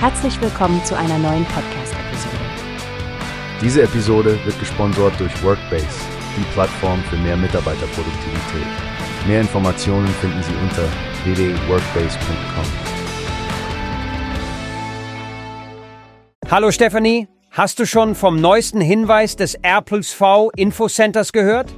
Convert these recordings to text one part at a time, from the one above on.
Herzlich willkommen zu einer neuen Podcast-Episode. Diese Episode wird gesponsert durch Workbase, die Plattform für mehr Mitarbeiterproduktivität. Mehr Informationen finden Sie unter www.workbase.com. Hallo Stephanie, hast du schon vom neuesten Hinweis des R plus V Infocenters gehört?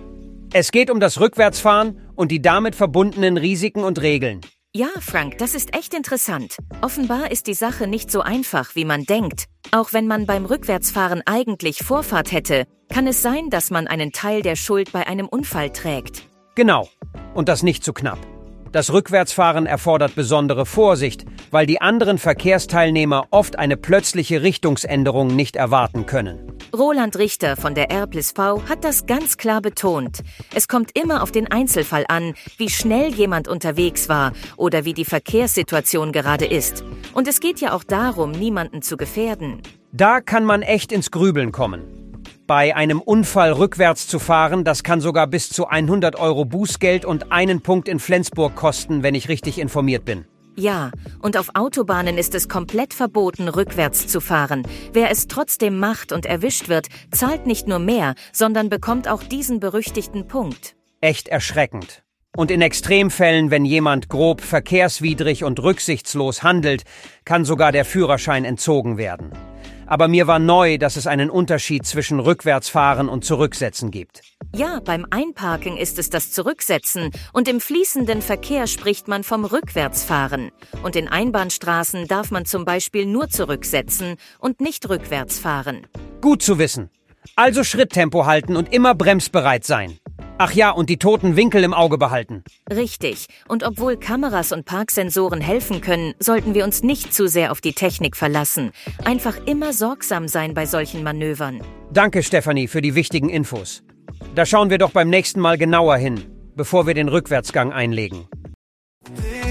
Es geht um das Rückwärtsfahren und die damit verbundenen Risiken und Regeln. Ja, Frank, das ist echt interessant. Offenbar ist die Sache nicht so einfach, wie man denkt. Auch wenn man beim Rückwärtsfahren eigentlich Vorfahrt hätte, kann es sein, dass man einen Teil der Schuld bei einem Unfall trägt. Genau. Und das nicht zu knapp. Das Rückwärtsfahren erfordert besondere Vorsicht, weil die anderen Verkehrsteilnehmer oft eine plötzliche Richtungsänderung nicht erwarten können. Roland Richter von der R+V hat das ganz klar betont. Es kommt immer auf den Einzelfall an, wie schnell jemand unterwegs war oder wie die Verkehrssituation gerade ist. Und es geht ja auch darum, niemanden zu gefährden. Da kann man echt ins Grübeln kommen. Bei einem Unfall rückwärts zu fahren, das kann sogar bis zu 100 Euro Bußgeld und einen Punkt in Flensburg kosten, wenn ich richtig informiert bin. Ja, und auf Autobahnen ist es komplett verboten, rückwärts zu fahren. Wer es trotzdem macht und erwischt wird, zahlt nicht nur mehr, sondern bekommt auch diesen berüchtigten Punkt. Echt erschreckend. Und in Extremfällen, wenn jemand grob verkehrswidrig und rücksichtslos handelt, kann sogar der Führerschein entzogen werden aber mir war neu, dass es einen Unterschied zwischen Rückwärtsfahren und Zurücksetzen gibt. Ja, beim Einparken ist es das Zurücksetzen und im fließenden Verkehr spricht man vom Rückwärtsfahren. Und in Einbahnstraßen darf man zum Beispiel nur zurücksetzen und nicht rückwärts fahren. Gut zu wissen. Also Schritttempo halten und immer bremsbereit sein. Ach ja, und die toten Winkel im Auge behalten. Richtig. Und obwohl Kameras und Parksensoren helfen können, sollten wir uns nicht zu sehr auf die Technik verlassen. Einfach immer sorgsam sein bei solchen Manövern. Danke, Stefanie, für die wichtigen Infos. Da schauen wir doch beim nächsten Mal genauer hin, bevor wir den Rückwärtsgang einlegen.